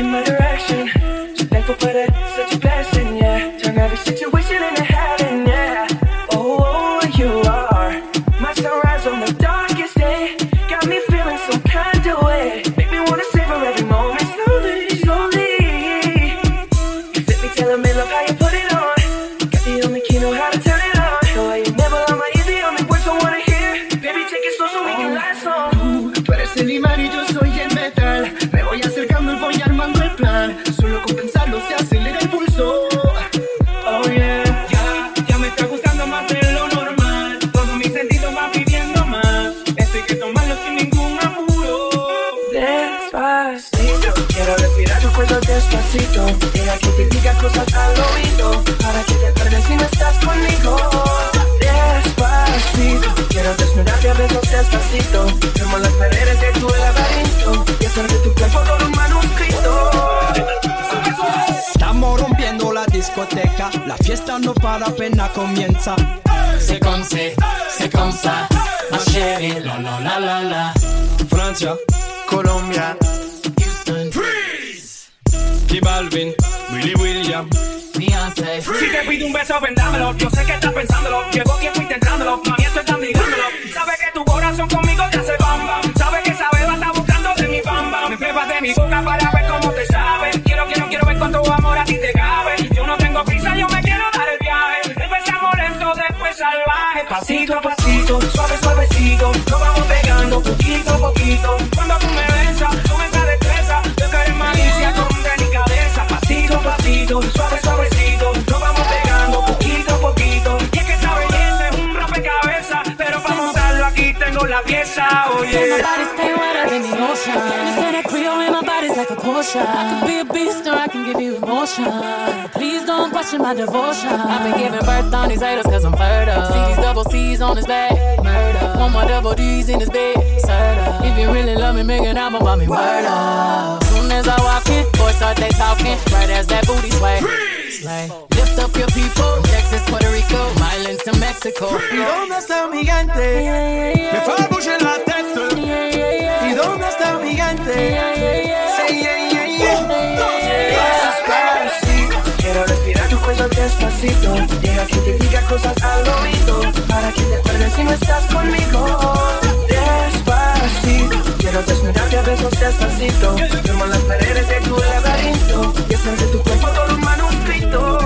in my direction. So thankful for that dónde está mi gigante? Me fa buche la testa. ¿Y dónde está mi gigante? Say. Despacito, quiero respirar tu cuello despacito. Deja que te diga cosas al oído. Para que te acuerdes si no estás conmigo. Despacito, quiero desnudarte a besos despacito. Firmo las paredes de tu laberinto. Y hacer de tu cuerpo todo un manuscrito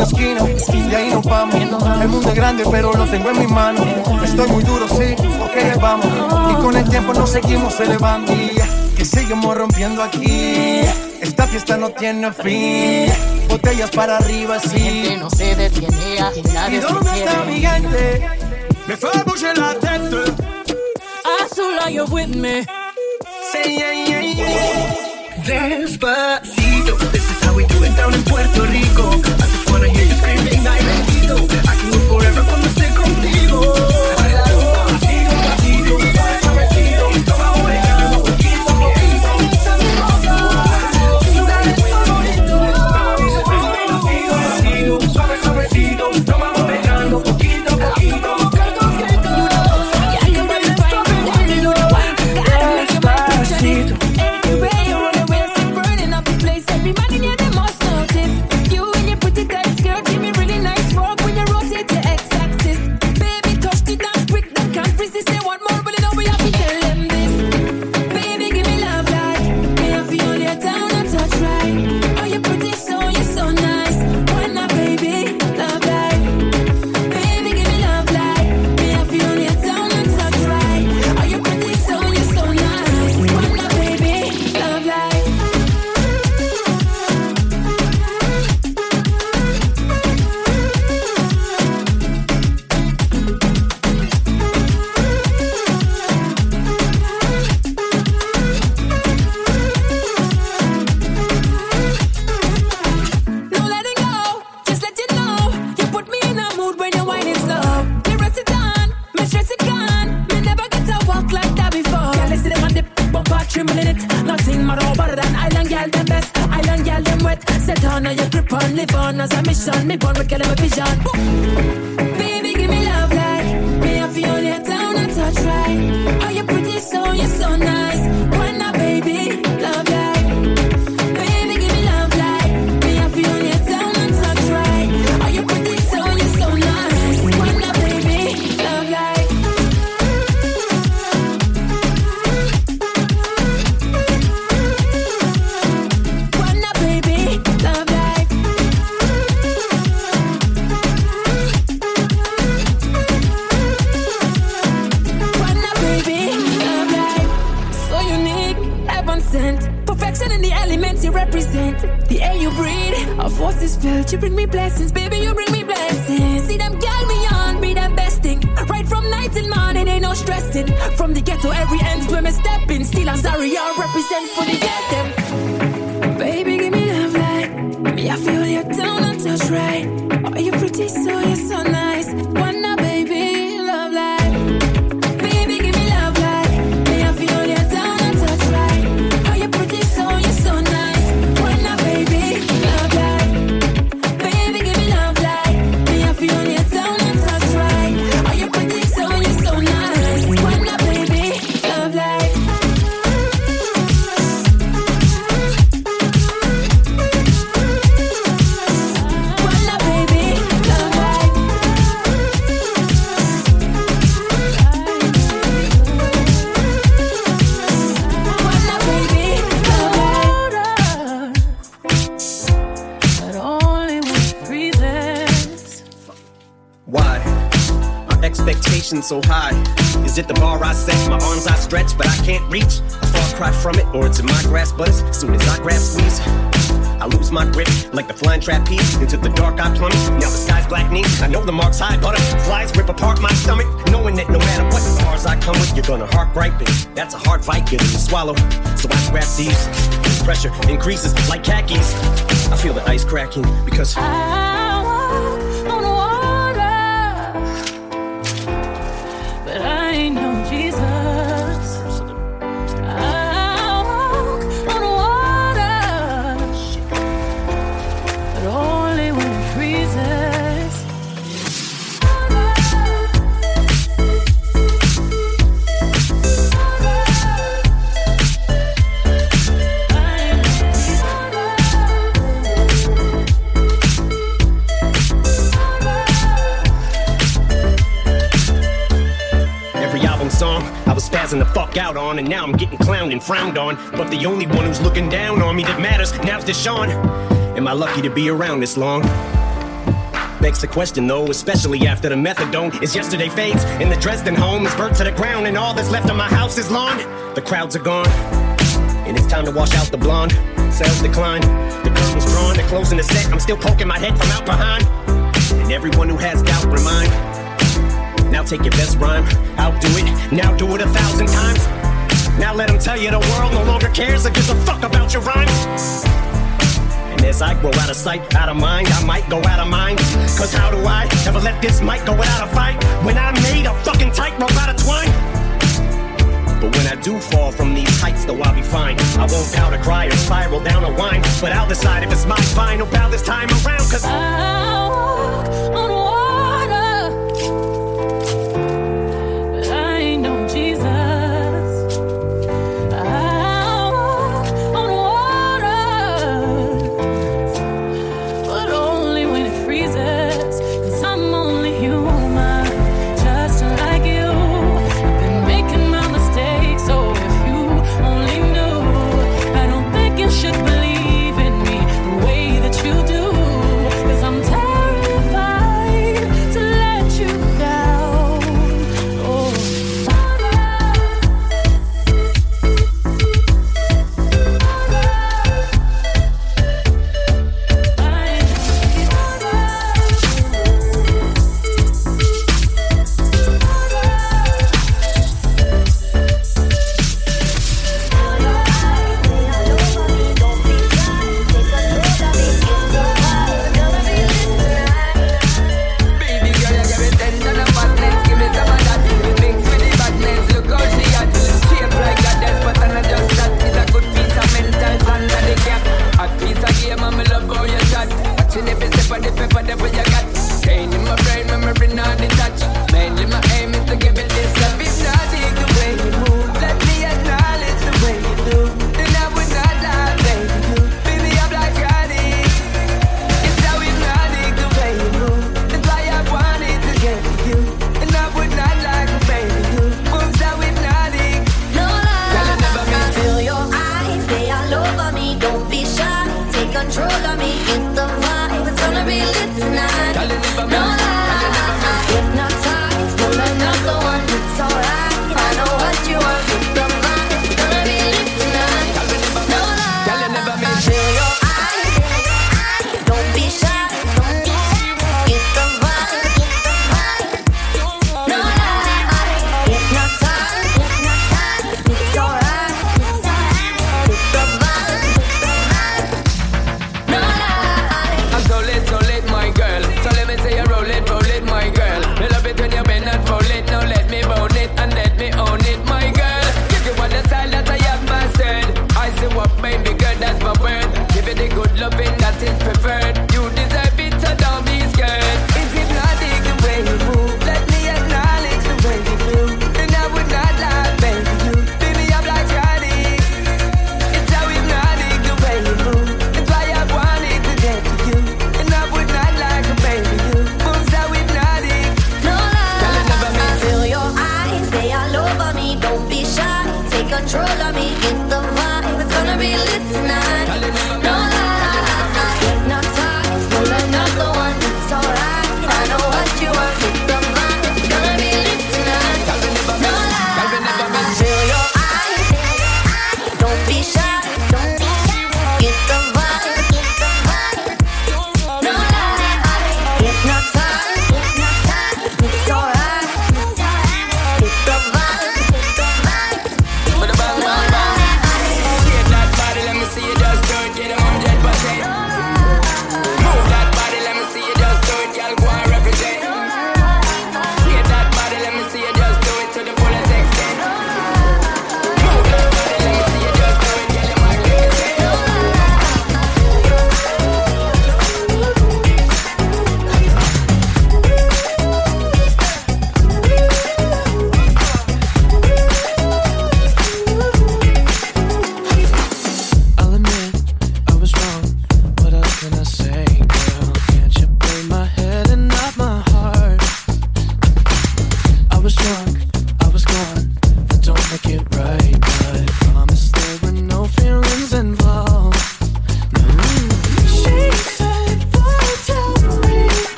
esquina a esquina, de ahí nos vamos. El mundo es grande, pero lo tengo en mis manos. Estoy muy duro, sí, ok, vamos. Y con el tiempo nos seguimos elevando. Que seguimos rompiendo aquí. Esta fiesta no tiene fin. Botellas para arriba, sí. Gente no se detiene, aquí nadie ¿Y dónde está mi gente? Me fue a la tête. Azul, are you with me? Say, yeah, yeah, yeah. Despacito. Squeeze, I lose my grip like the flying trapeze. Into the dark I plummet. Now the sky's black knee. I know the mark's high, butterflies rip apart my stomach. Knowing that no matter what bars I come with, you're gonna heart ripen. That's a hard getting to swallow. So I grab these. Pressure increases like khakis. I feel the ice cracking because. I out on, and now I'm getting clowned and frowned on. But the only one who's looking down on me that matters now's Deshaun. Am I lucky to be around this long? Begs the question though, especially after the methadone is yesterday fades, and the Dresden home is burnt to the ground, and all that's left of my house is lawn. The crowds are gone, and it's time to wash out the blonde. Sales decline, the curtains drawn, they're closing the set. I'm still poking my head from out behind, and everyone who has doubt remind. Now take your best rhyme, I'll do it. Now do it a thousand times. Now let them tell you the world no longer cares or gives a fuck about your rhyme. And as I grow out of sight, out of mind, I might go out of mind. Cause how do I ever let this mic go without a fight? When I made a fucking tightrope out of twine. But when I do fall from these heights, though I'll be fine. I won't pout or cry or spiral down a whine. But I'll decide if it's my final bow this time around. Cause I walk on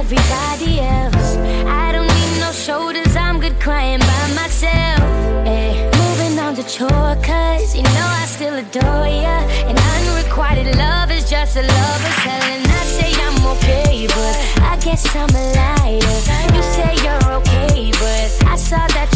everybody else. I don't need no shoulders, I'm good crying by myself. Hey, moving on to chore, cause you know I still adore ya. And unrequited love is just a lover's hell. And I say I'm okay, but I guess I'm a liar. You say you're okay, but I saw that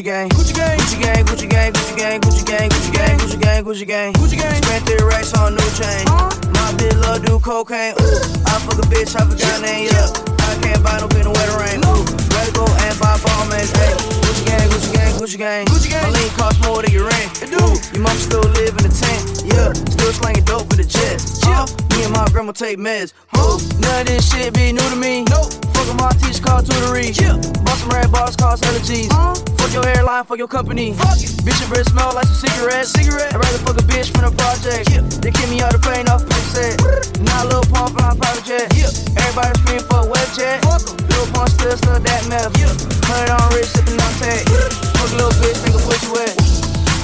Gucci gang, Gucci gang, Gucci gang, Gucci gang, Gucci gang, Gucci gang, Gucci gang, Gucci gang, Gucci gang, Gucci gang. Spent their racks on new chain. My bitch love do cocaine. Ooh, I fuck a bitch, I forgot name. Yeah, I can't buy no pin no wetter rain. Ooh, rather go and buy ball. Hey, Gucci gang, Gucci gang, Gucci gang, Gucci gang. My lean cost more than your rent. It do. Your mom still live in the tent. Yeah, still slanging dope with the jets. Yeah, uh, me and my grandma take meds. None of this shit be new to me. Nope. Fuck with my teacher called tutory. Yeah. Bust some red bars, cost hella G's. Fuck your hairline, fuck your company. Fuck it. Bitch, your breath smell like some cigarettes. Cigarette. I'd rather fuck a bitch from the project. Yeah. They kick me out the pain off pick set. Now Lil Pump flying private jet. Yeah. Everybody scream for a web jet. Fuck 'em. Lil Pump still still that meth. Yeah. Hundred on rich, sipping on tech. Fuck a little bitch, nigga, push you wet.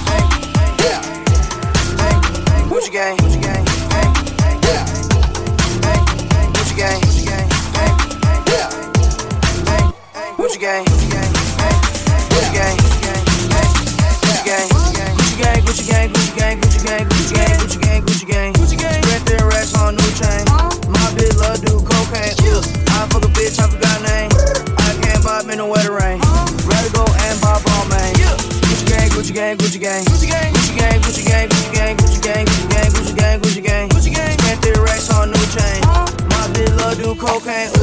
Hey, yeah. Hey, hey, Gucci gang, Gucci gang, hey, hey, yeah. Hey, hey, Gucci gang, Gucci gang, hey, hey, yeah. Hey, hey, Gucci gang, gang, hey, hey, Gucci gang, Gucci gang, Gucci gang, Gucci gang, Gucci gang, Gucci gang, Gucci gang, Gucci gang, Gucci gang, Gucci gang. Spread their racks on new chain. My bitch love do cocaine. I fuck a bitch, I forgot name. I can't buy me no wetter rain. Rather go and buy Balmain. Gucci gang, Gucci gang, Gucci gang, Gucci gang, Gucci gang, Gucci gang, Gucci gang, Gucci gang, Gucci gang, Gucci gang, Gucci gang, Gucci gang. Spent their racks on new chain. My bitch love do cocaine.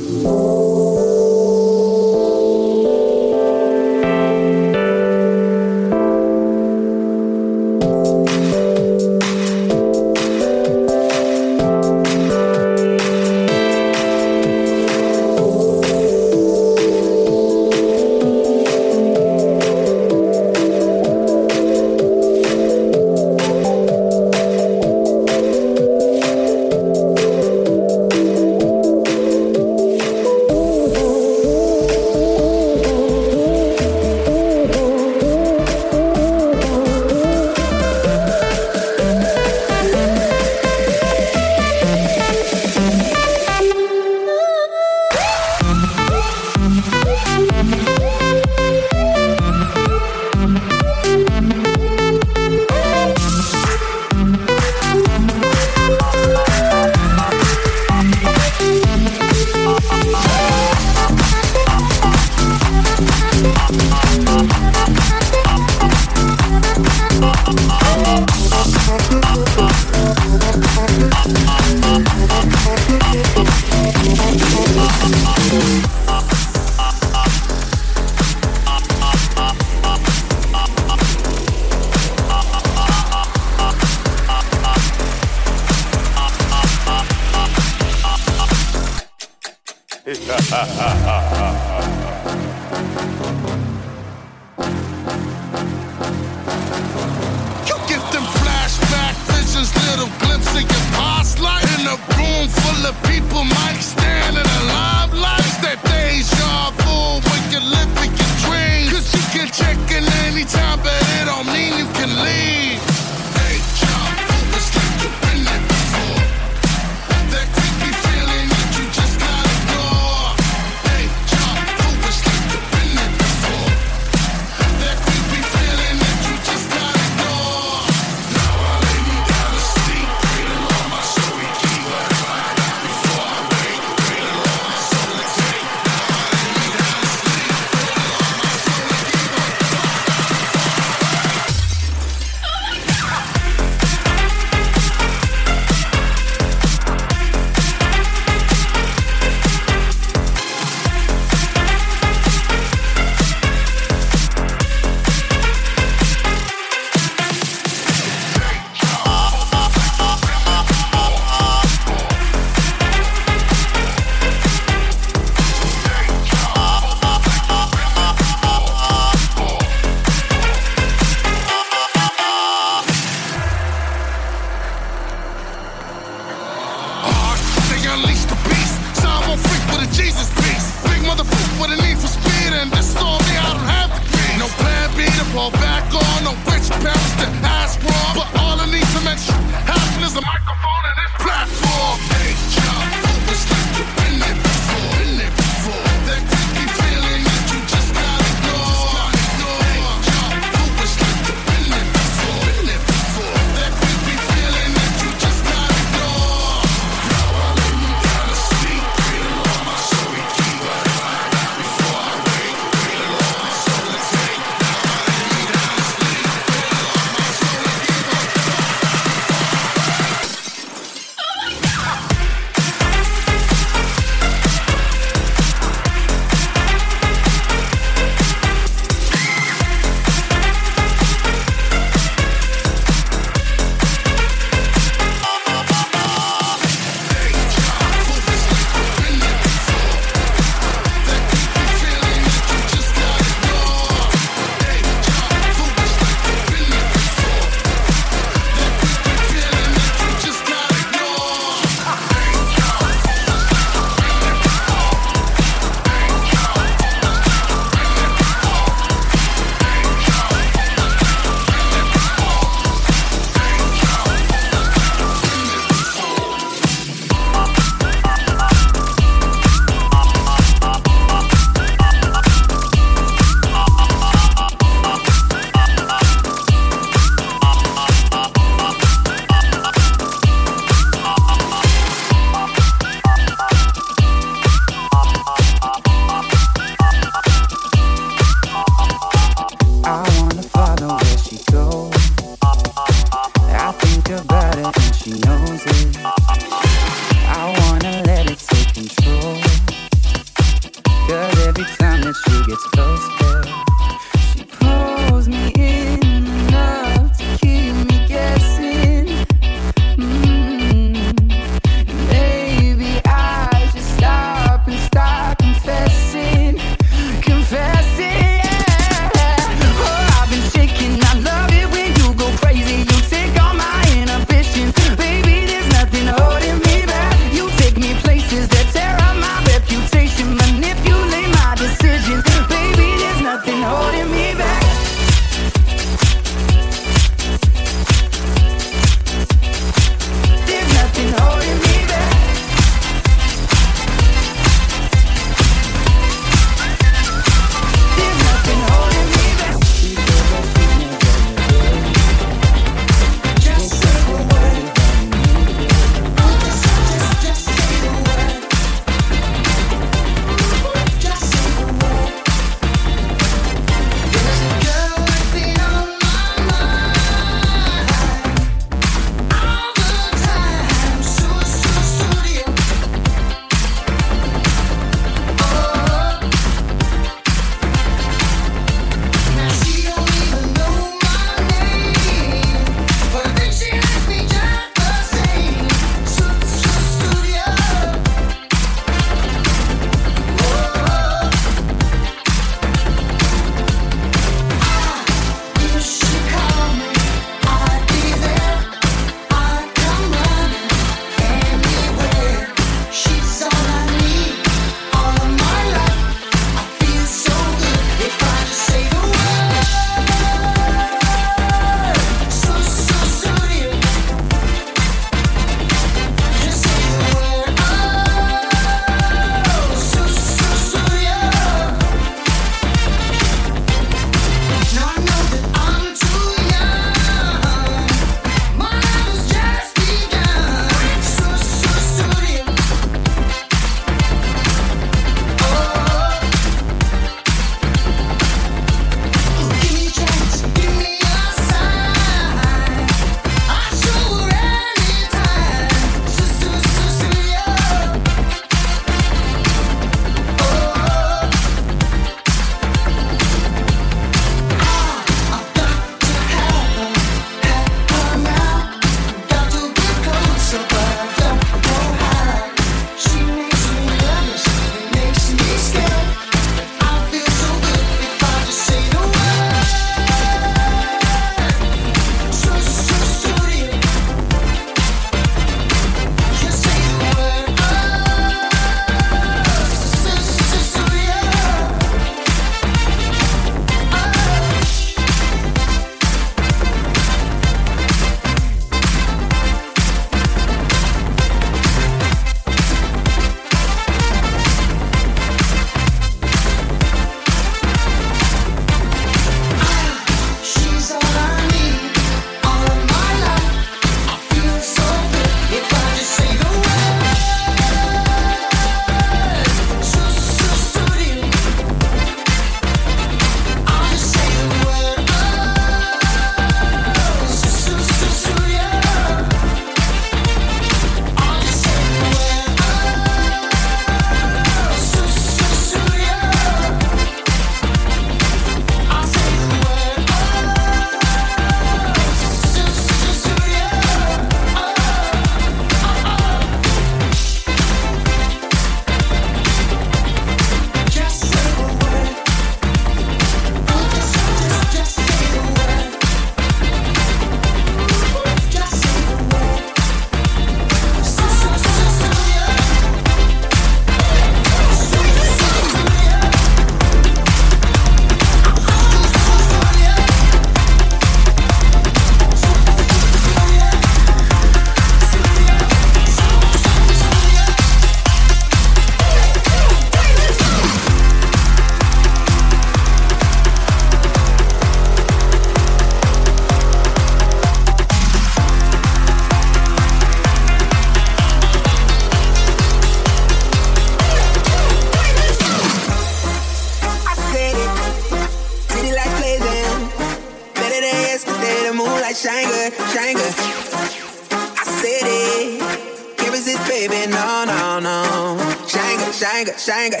Shanga,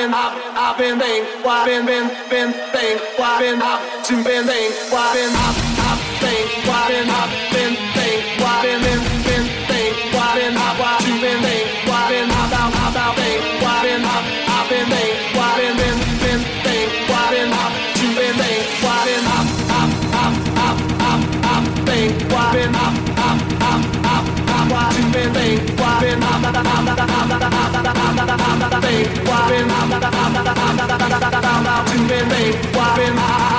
been up, I've been bang, why been been been bang, why been up, sin been bang, why been up, up bang, why been up. They why been, they why been,